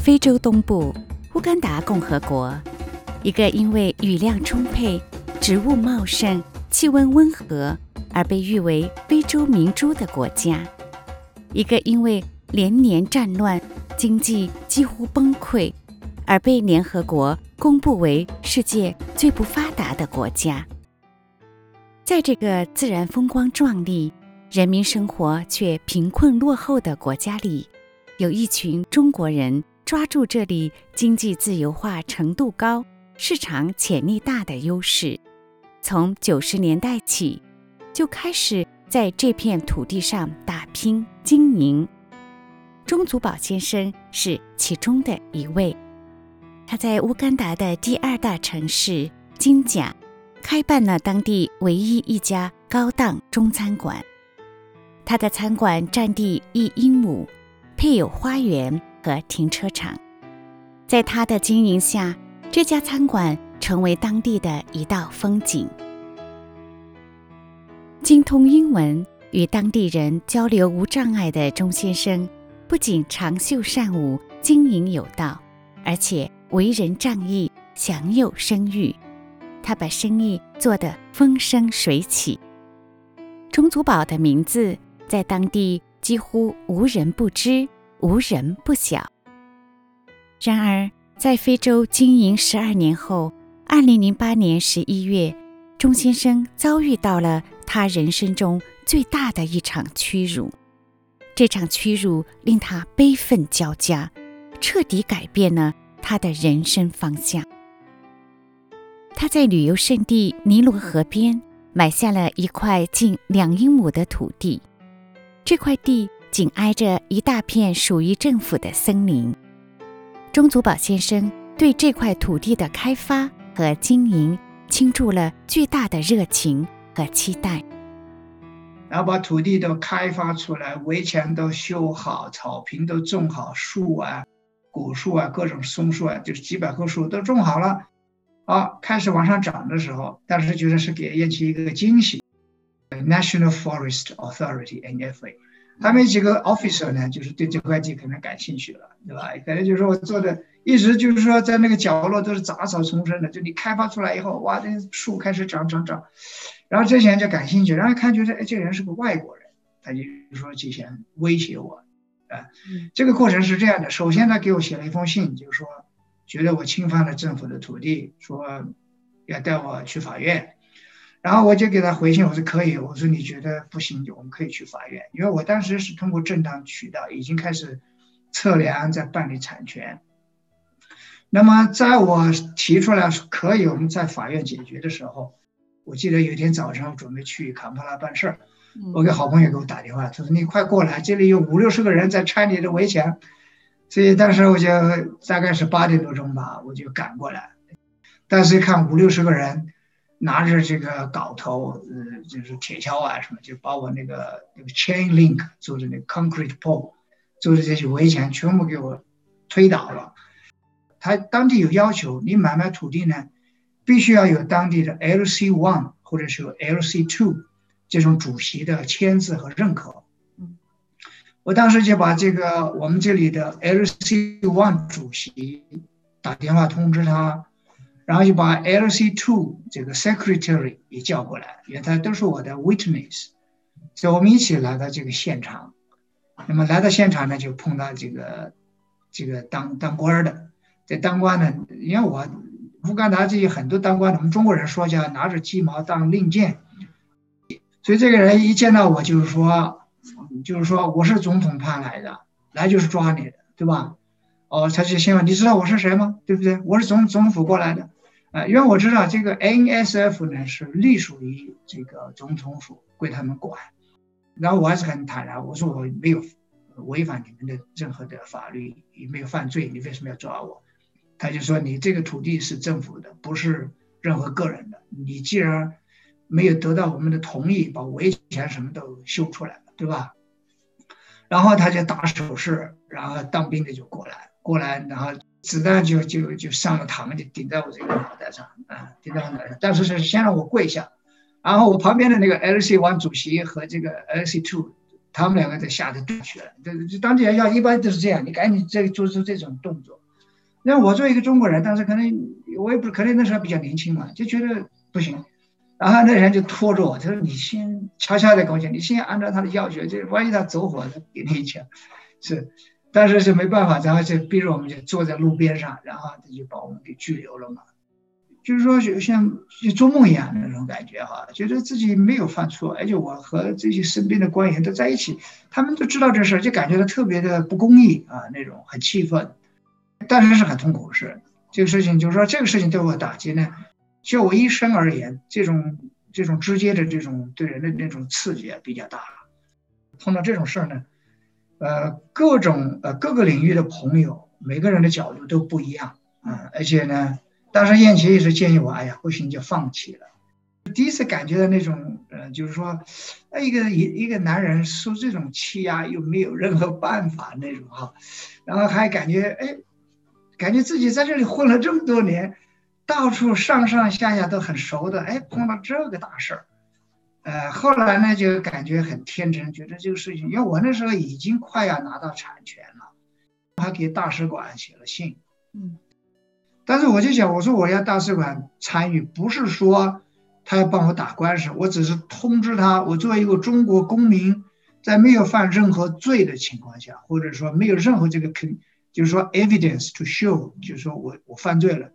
非洲东部乌干达共和国，一个因为雨量充沛、植物茂盛、气温温和而被誉为非洲明珠的国家，一个因为连年战乱、经济几乎崩溃而被联合国公布为世界最不发达的国家。在这个自然风光壮丽、人民生活却贫困落后的国家里，有一群中国人抓住这里经济自由化程度高、市场潜力大的优势，从九十年代起就开始在这片土地上打拼经营。钟祖宝先生是其中的一位，他在乌干达的第二大城市金甲。开办了当地唯一一家高档中餐馆，他的餐馆占地一英亩，配有花园和停车场。在他的经营下，这家餐馆成为当地的一道风景。精通英文，与当地人交流无障碍的钟先生，不仅长袖善舞、经营有道，而且为人仗义，享有声誉。他把生意做得风生水起。钟祖宝的名字在当地几乎无人不知，无人不晓。然而，在非洲经营十二年后，二零零八年十一月，钟先生遭遇到了他人生中最大的一场屈辱。这场屈辱令他悲愤交加，彻底改变了他的人生方向。他在旅游胜地尼罗河边买下了一块近两英亩的土地，这块地紧挨着一大片属于政府的森林。钟祖宝先生对这块土地的开发和经营倾注了巨大的热情和期待，然后把土地都开发出来，围墙都修好，草坪都种好，树啊、果树啊、各种松树啊，就是几百棵树都种好了。啊，开始往上涨的时候，当时觉得是给业界一个惊喜。National Forest Authority（NFA） 他们几个 officer 呢，就是对这块地可能感兴趣了，对吧？可能就是说我做的一直就是说在那个角落都是杂草丛生的，就你开发出来以后，哇，这树开始长长长，然后这些人就感兴趣，然后看觉得哎，这人是个外国人，他就说这些人威胁我，啊，这个过程是这样的，首先他给我写了一封信，就是说。觉得我侵犯了政府的土地，说要带我去法院，然后我就给他回信，我说可以，我说你觉得不行，我们可以去法院，因为我当时是通过正当渠道已经开始测量，在办理产权。那么在我提出来说可以我们在法院解决的时候，我记得有一天早上我准备去坎帕拉办事儿，我给好朋友给我打电话，他说你快过来，这里有五六十个人在拆你的围墙。所以当时我就大概是八点多钟吧，我就赶过来。但是一看五六十个人拿着这个镐头，呃，就是铁锹啊什么，就把我那个那个 chain link 做的那个 concrete pole 做的这些围墙全部给我推倒了。他当地有要求，你买卖土地呢，必须要有当地的 LC one 或者是 LC two 这种主席的签字和认可。我当时就把这个我们这里的 LC One 主席打电话通知他，然后就把 LC Two 这个 Secretary 也叫过来，因为他都是我的 Witness，所以我们一起来到这个现场。那么来到现场呢，就碰到这个这个当当官的，这当官的，因为我乌干达这些很多当官的，我们中国人说叫拿着鸡毛当令箭，所以这个人一见到我就是说。就是说我是总统派来的，来就是抓你的，对吧？哦，他就先问你知道我是谁吗？对不对？我是总总府过来的，呃，因为我知道这个 NSF 呢是隶属于这个总统府，归他们管。然后我还是很坦然，我说我没有违反你们的任何的法律，也没有犯罪，你为什么要抓我？他就说你这个土地是政府的，不是任何个人的。你既然没有得到我们的同意，把围墙什么都修出来了，对吧？然后他就打手势，然后当兵的就过来，过来，然后子弹就就就上了膛，就顶在我这个脑袋上，啊，顶在我脑袋上。但是是先让我跪下，然后我旁边的那个 LC One 主席和这个 LC Two 他们两个就吓得断去了。这这当地人要一般都是这样，你赶紧这做出这种动作。那我作为一个中国人，当时可能我也不可能那时候比较年轻嘛，就觉得不行。然后那人就拖着我，他说：“你先悄悄的跟我讲，你先按照他的要求，就万一他走火，他给你一枪。”是，但是是没办法，然后就逼着我们就坐在路边上，然后他就把我们给拘留了嘛。就是说，就像就做梦一样的那种感觉哈，觉得自己没有犯错，而且我和这些身边的官员都在一起，他们都知道这事儿，就感觉到特别的不公义啊，那种很气愤，但是是很痛苦的事。这个事情就是说，这个事情对我打击呢。就我一生而言，这种这种直接的这种对人的那种刺激啊比较大。碰到这种事儿呢，呃，各种呃各个领域的朋友，每个人的角度都不一样啊。而且呢，当时燕琪也是建议我，哎呀，不行就放弃了。第一次感觉到那种，呃，就是说，一个一一个男人受这种欺压又没有任何办法那种哈，然后还感觉哎，感觉自己在这里混了这么多年。到处上上下下都很熟的，哎，碰到这个大事儿，呃，后来呢就感觉很天真，觉得这个事情，因为我那时候已经快要拿到产权了，还给大使馆写了信，嗯，但是我就想，我说我要大使馆参与，不是说他要帮我打官司，我只是通知他，我作为一个中国公民，在没有犯任何罪的情况下，或者说没有任何这个肯，就是说 evidence to show，就是说我我犯罪了。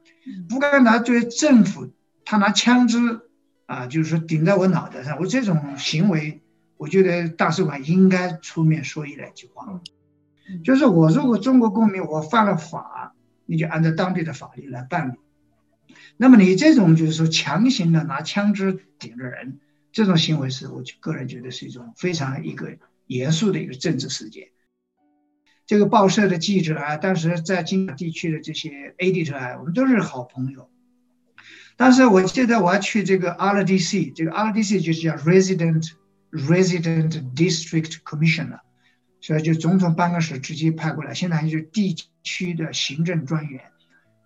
不该拿作为政府，他拿枪支啊，就是说顶在我脑袋上。我这种行为，我觉得大使馆应该出面说一两句话。就是我如果中国公民，我犯了法，你就按照当地的法律来办理。那么你这种就是说强行的拿枪支顶着人，这种行为是我个人觉得是一种非常一个严肃的一个政治事件。这个报社的记者啊，当时在金马地区的这些 editor 啊，我们都是好朋友。当时我记得我要去这个 RDC，这个 RDC 就是叫 Resident Resident District Commissioner，所以就总统办公室直接派过来。现在就是地区的行政专员，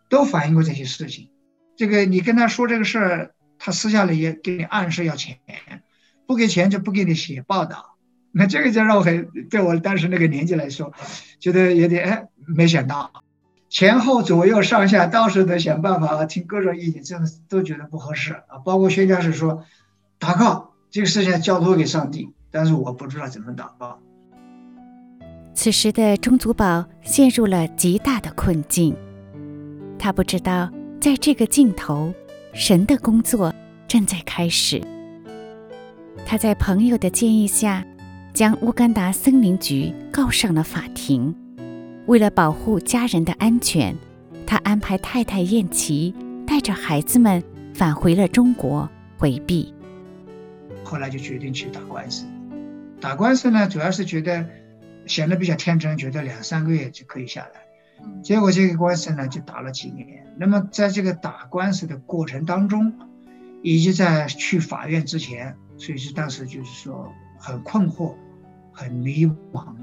都反映过这些事情。这个你跟他说这个事儿，他私下里也给你暗示要钱，不给钱就不给你写报道。那这个就让我很，对我当时那个年纪来说，觉得有点哎，没想到，前后左右上下到处都想办法听各种意见，这样都觉得不合适啊。包括宣教士说，祷告这个事情交托给上帝，但是我不知道怎么祷告。此时的钟祖宝陷入了极大的困境，他不知道在这个尽头，神的工作正在开始。他在朋友的建议下。将乌干达森林局告上了法庭。为了保护家人的安全，他安排太太燕琪带着孩子们返回了中国回避。后来就决定去打官司。打官司呢，主要是觉得显得比较天真，觉得两三个月就可以下来。结果这个官司呢，就打了几年。那么在这个打官司的过程当中，以及在去法院之前，所以是当时就是说。很困惑，很迷茫，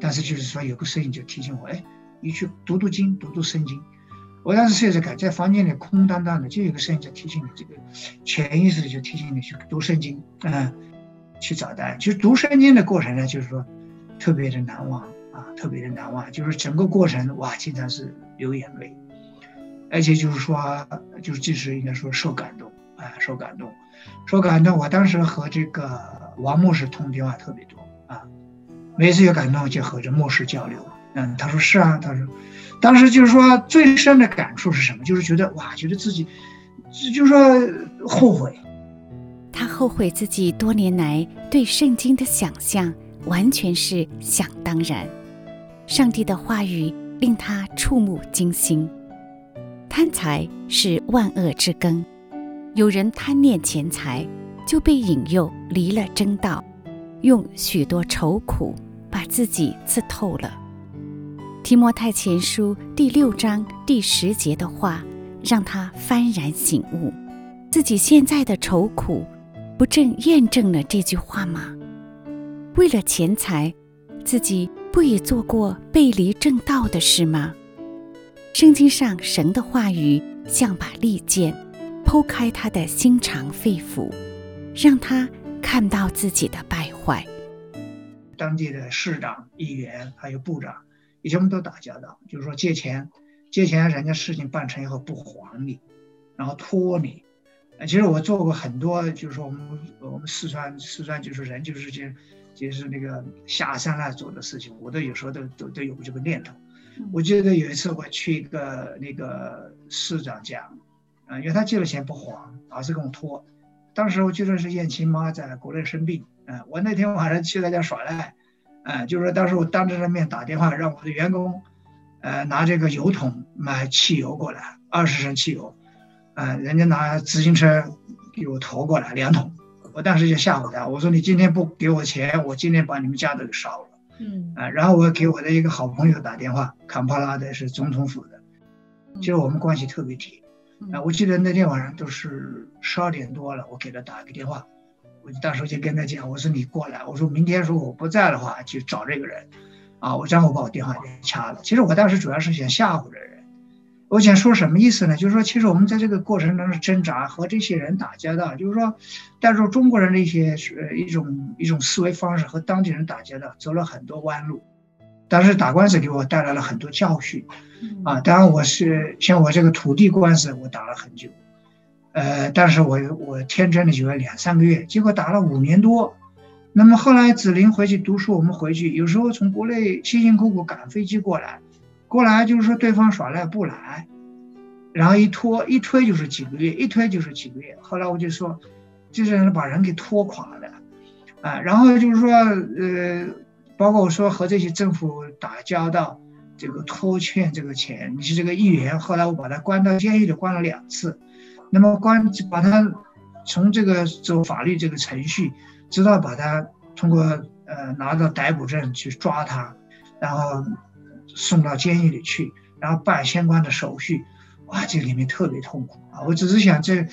但是就是说有个声音就提醒我，哎，你去读读经，读读圣经。我当时试着感，在房间里空荡荡的，就有个声音在提醒你，这个潜意识的就提醒你去读圣经，嗯，去找答案。其实读圣经的过程呢，就是说特别的难忘啊，特别的难忘，就是整个过程哇，经常是流眼泪，而且就是说，就是即使应该说受感动啊，受感动，受感动。我当时和这个。王牧师通电话特别多啊，每次有感动就和这牧师交流。嗯，他说是啊，他说，当时就是说最深的感触是什么？就是觉得哇，觉得自己，就是说后悔。他后悔自己多年来对圣经的想象完全是想当然，上帝的话语令他触目惊心。贪财是万恶之根，有人贪恋钱财。就被引诱离了真道，用许多愁苦把自己刺透了。提摩太前书第六章第十节的话，让他幡然醒悟，自己现在的愁苦，不正验证了这句话吗？为了钱财，自己不也做过背离正道的事吗？圣经上神的话语像把利剑，剖开他的心肠肺腑。让他看到自己的败坏。当地的市长、议员还有部长，以前我们都打交道，就是说借钱，借钱人家事情办成以后不还你，然后拖你。其实我做过很多，就是说我们我们四川四川就是人就是这，就是那个下三滥做的事情，我都有时候都都都有这个念头。我记得有一次我去一个那个市长家，啊，因为他借了钱不还，老是跟我拖。当时我记得是燕青妈在国内生病，啊，我那天晚上去他家耍赖，啊，就是说当时我当着他面打电话让我的员工，呃，拿这个油桶买汽油过来，二十升汽油。啊，人家拿自行车给我驮过来两桶，我当时就吓唬他，我说你今天不给我钱，我今天把你们家都给烧了。嗯，啊，然后我给我的一个好朋友打电话，坎帕拉的是总统府的，其实我们关系特别铁。啊，我记得那天晚上都是十二点多了，我给他打个电话，我当时就跟他讲，我说你过来，我说明天如果我不在的话，就找这个人，啊，我然后我把我电话给掐了。其实我当时主要是想吓唬这人。我想说什么意思呢？就是说，其实我们在这个过程当中挣扎，和这些人打交道，就是说，带入中国人的一些呃一种一种思维方式和当地人打交道，走了很多弯路。但是打官司给我带来了很多教训，啊，当然我是像我这个土地官司，我打了很久，呃，但是我我天真的以为两三个月，结果打了五年多。那么后来子林回去读书，我们回去有时候从国内辛辛苦苦赶飞机过来。过来就是说对方耍赖不来，然后一拖一推就是几个月，一推就是几个月。后来我就说，这些人把人给拖垮了，啊，然后就是说，呃，包括我说和这些政府打交道，这个拖欠这个钱，你是这个议员，后来我把他关到监狱里关了两次，那么关把他从这个走法律这个程序，直到把他通过呃拿到逮捕证去抓他，然后。送到监狱里去，然后办相关的手续，哇，这里面特别痛苦啊！我只是想这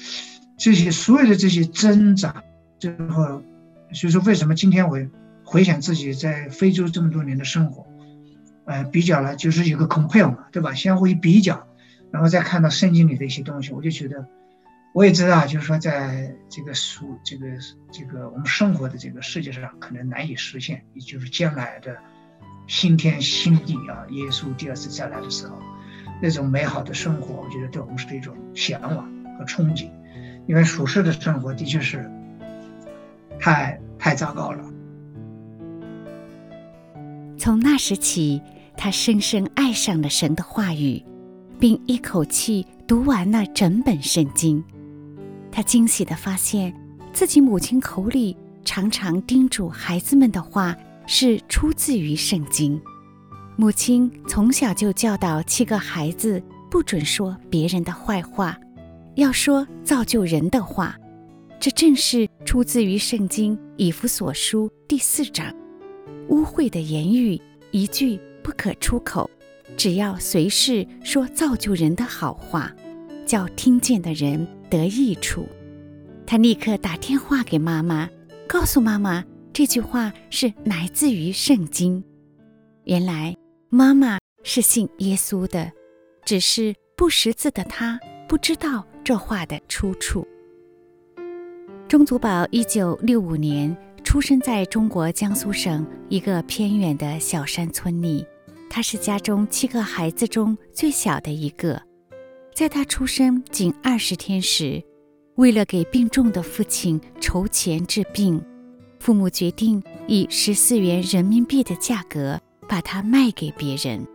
这些所有的这些挣扎，最后，所以说为什么今天我回想自己在非洲这么多年的生活，呃，比较了就是有个 compare 嘛，对吧？相互一比较，然后再看到圣经里的一些东西，我就觉得，我也知道，就是说在这个属这个这个我们生活的这个世界上，可能难以实现，也就是将来的。新天新地啊！耶稣第二次再来的时候，那种美好的生活，我觉得对我们是一种向往和憧憬。因为属世的生活的确是太太糟糕了。从那时起，他深深爱上了神的话语，并一口气读完了整本圣经。他惊喜地发现，自己母亲口里常常叮嘱孩子们的话。是出自于圣经。母亲从小就教导七个孩子不准说别人的坏话，要说造就人的话。这正是出自于圣经以弗所书第四章。污秽的言语一句不可出口，只要随时说造就人的好话，叫听见的人得益处。他立刻打电话给妈妈，告诉妈妈。这句话是来自于圣经。原来妈妈是信耶稣的，只是不识字的他不知道这话的出处。钟祖宝一九六五年出生在中国江苏省一个偏远的小山村里，他是家中七个孩子中最小的一个。在他出生仅二十天时，为了给病重的父亲筹钱治病。父母决定以十四元人民币的价格把它卖给别人，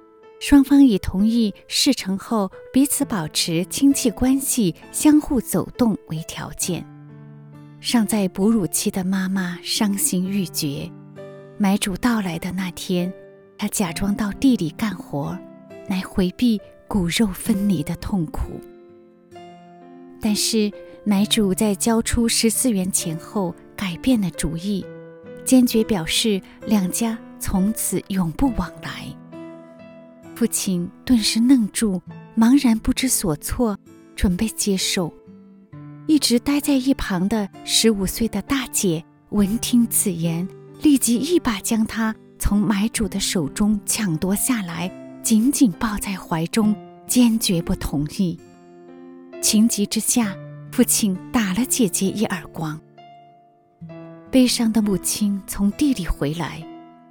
双方以同意事成后彼此保持亲戚关系、相互走动为条件。尚在哺乳期的妈妈伤心欲绝。买主到来的那天，她假装到地里干活，来回避骨肉分离的痛苦。但是买主在交出十四元钱后，改变了主意，坚决表示两家从此永不往来。父亲顿时愣住，茫然不知所措，准备接受。一直待在一旁的十五岁的大姐闻听此言，立即一把将他从买主的手中抢夺下来，紧紧抱在怀中，坚决不同意。情急之下，父亲打了姐姐一耳光。悲伤的母亲从地里回来，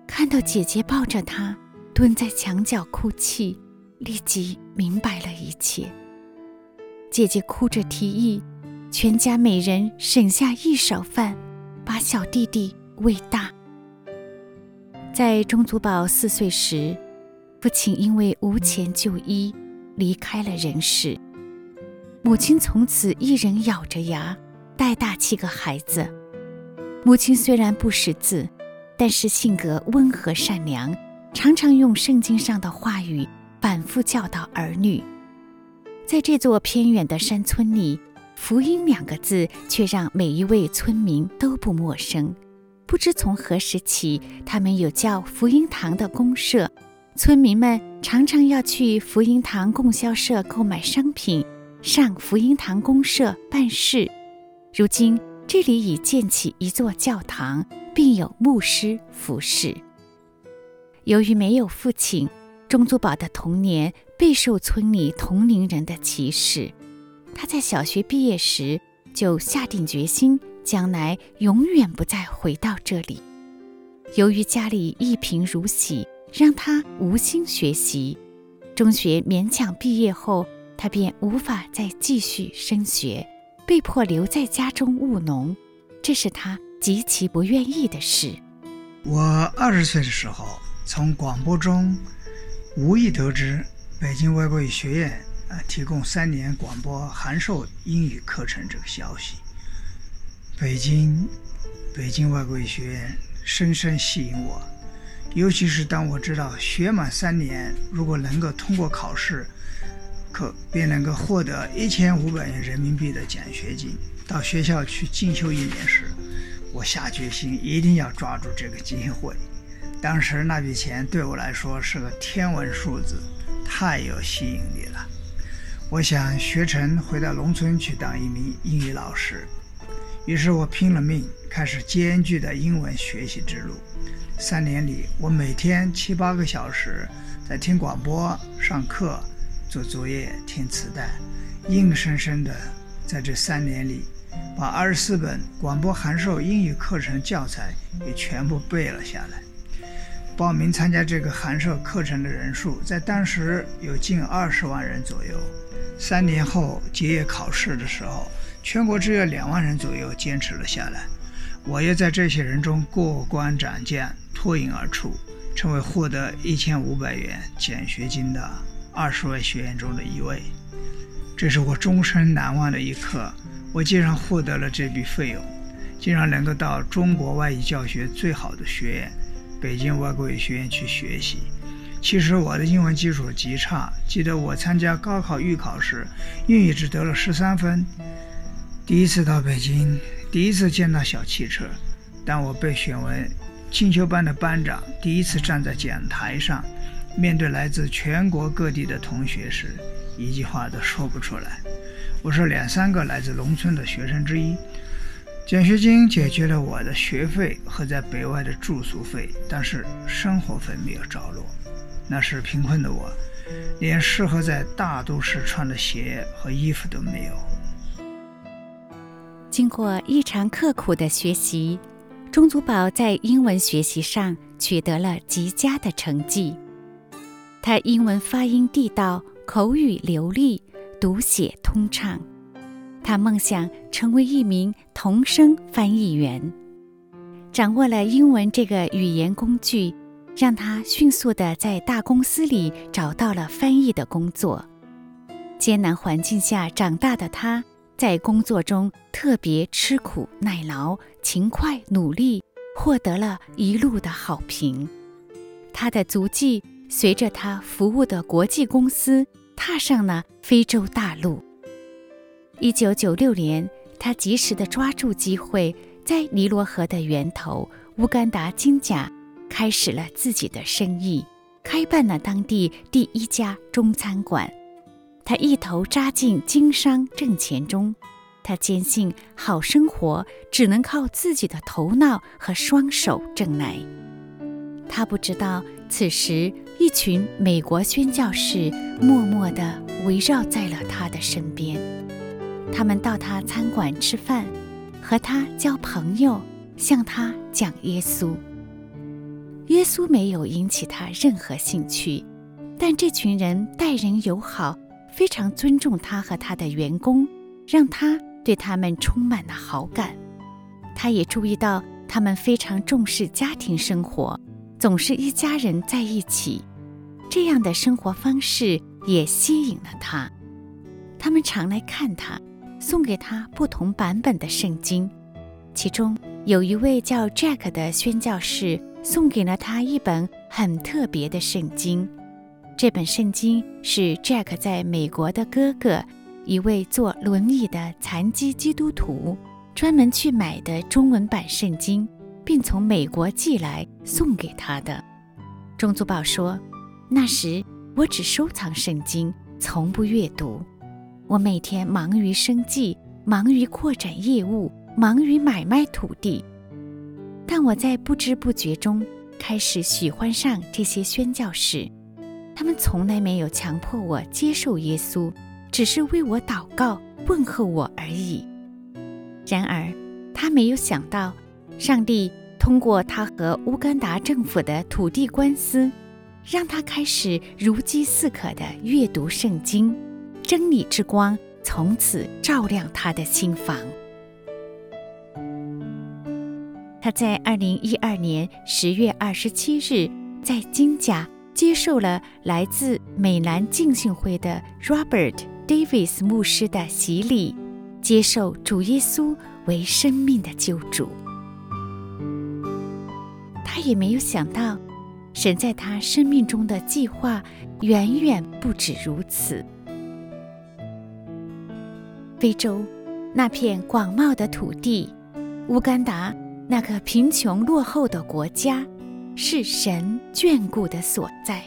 看到姐姐抱着他蹲在墙角哭泣，立即明白了一切。姐姐哭着提议，全家每人省下一勺饭，把小弟弟喂大。在钟祖宝四岁时，父亲因为无钱就医，离开了人世。母亲从此一人咬着牙带大七个孩子。母亲虽然不识字，但是性格温和善良，常常用圣经上的话语反复教导儿女。在这座偏远的山村里，“福音”两个字却让每一位村民都不陌生。不知从何时起，他们有叫福音堂的公社，村民们常常要去福音堂供销社购买商品，上福音堂公社办事。如今这里已建起一座教堂，并有牧师服侍。由于没有父亲，钟祖宝的童年备受村里同龄人的歧视。他在小学毕业时就下定决心。将来永远不再回到这里。由于家里一贫如洗，让他无心学习。中学勉强毕业后，他便无法再继续升学，被迫留在家中务农。这是他极其不愿意的事。我二十岁的时候，从广播中无意得知北京外国语学院啊提供三年广播函授英语课程这个消息。北京，北京外国语学院深深吸引我，尤其是当我知道学满三年，如果能够通过考试，可便能够获得一千五百元人民币的奖学金，到学校去进修一年时，我下决心一定要抓住这个机会。当时那笔钱对我来说是个天文数字，太有吸引力了。我想学成回到农村去当一名英语老师。于是我拼了命，开始艰巨的英文学习之路。三年里，我每天七八个小时在听广播、上课、做作业、听磁带，硬生生的在这三年里，把二十四本广播函授英语课程教材也全部背了下来。报名参加这个函授课程的人数在当时有近二十万人左右。三年后结业考试的时候，全国只有两万人左右坚持了下来，我也在这些人中过关斩将，脱颖而出，成为获得一千五百元奖学金的二十位学员中的一位。这是我终身难忘的一刻。我竟然获得了这笔费用，竟然能够到中国外语教学最好的学院——北京外国语学院去学习。其实我的英文基础极差，记得我参加高考预考时，英语只得了十三分。第一次到北京，第一次见到小汽车，当我被选为进修班的班长，第一次站在讲台上，面对来自全国各地的同学时，一句话都说不出来。我是两三个来自农村的学生之一，奖学金解决了我的学费和在北外的住宿费，但是生活费没有着落。那时贫困的我，连适合在大都市穿的鞋和衣服都没有。经过异常刻苦的学习，钟祖宝在英文学习上取得了极佳的成绩。他英文发音地道，口语流利，读写通畅。他梦想成为一名同声翻译员。掌握了英文这个语言工具，让他迅速地在大公司里找到了翻译的工作。艰难环境下长大的他。在工作中特别吃苦耐劳、勤快努力，获得了一路的好评。他的足迹随着他服务的国际公司踏上了非洲大陆。一九九六年，他及时地抓住机会，在尼罗河的源头乌干达金甲开始了自己的生意，开办了当地第一家中餐馆。他一头扎进经商挣钱中，他坚信好生活只能靠自己的头脑和双手挣来。他不知道，此时一群美国宣教士默默地围绕在了他的身边，他们到他餐馆吃饭，和他交朋友，向他讲耶稣。耶稣没有引起他任何兴趣，但这群人待人友好，非常尊重他和他的员工，让他对他们充满了好感。他也注意到他们非常重视家庭生活，总是一家人在一起，这样的生活方式也吸引了他。他们常来看他，送给他不同版本的圣经，其中有一位叫 Jack 的宣教士送给了他一本很特别的圣经。这本圣经是 Jack 在美国的哥哥，一位坐轮椅的残疾基督徒。专门去买的中文版圣经，并从美国寄来送给他的。钟祖宝说：“那时我只收藏圣经，从不阅读。我每天忙于生计，忙于扩展业务，忙于买卖土地。但我在不知不觉中开始喜欢上这些宣教士。他们从来没有强迫我接受耶稣，只是为我祷告、问候我而已。”然而，他没有想到，上帝通过他和乌干达政府的土地官司，让他开始如饥似渴地阅读圣经，真理之光从此照亮他的心房。他在二零一二年十月二十七日在金甲接受了来自美南浸信会的 Robert Davis 牧师的洗礼。接受主耶稣为生命的救主，他也没有想到，神在他生命中的计划远远不止如此。非洲那片广袤的土地，乌干达那个贫穷落后的国家，是神眷顾的所在。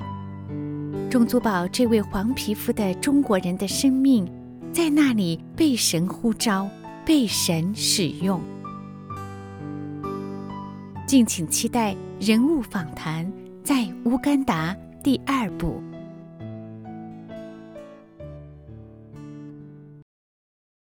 钟祖宝这位黄皮肤的中国人的生命。在那里被神呼召，被神使用。敬请期待人物访谈，在乌干达第二部。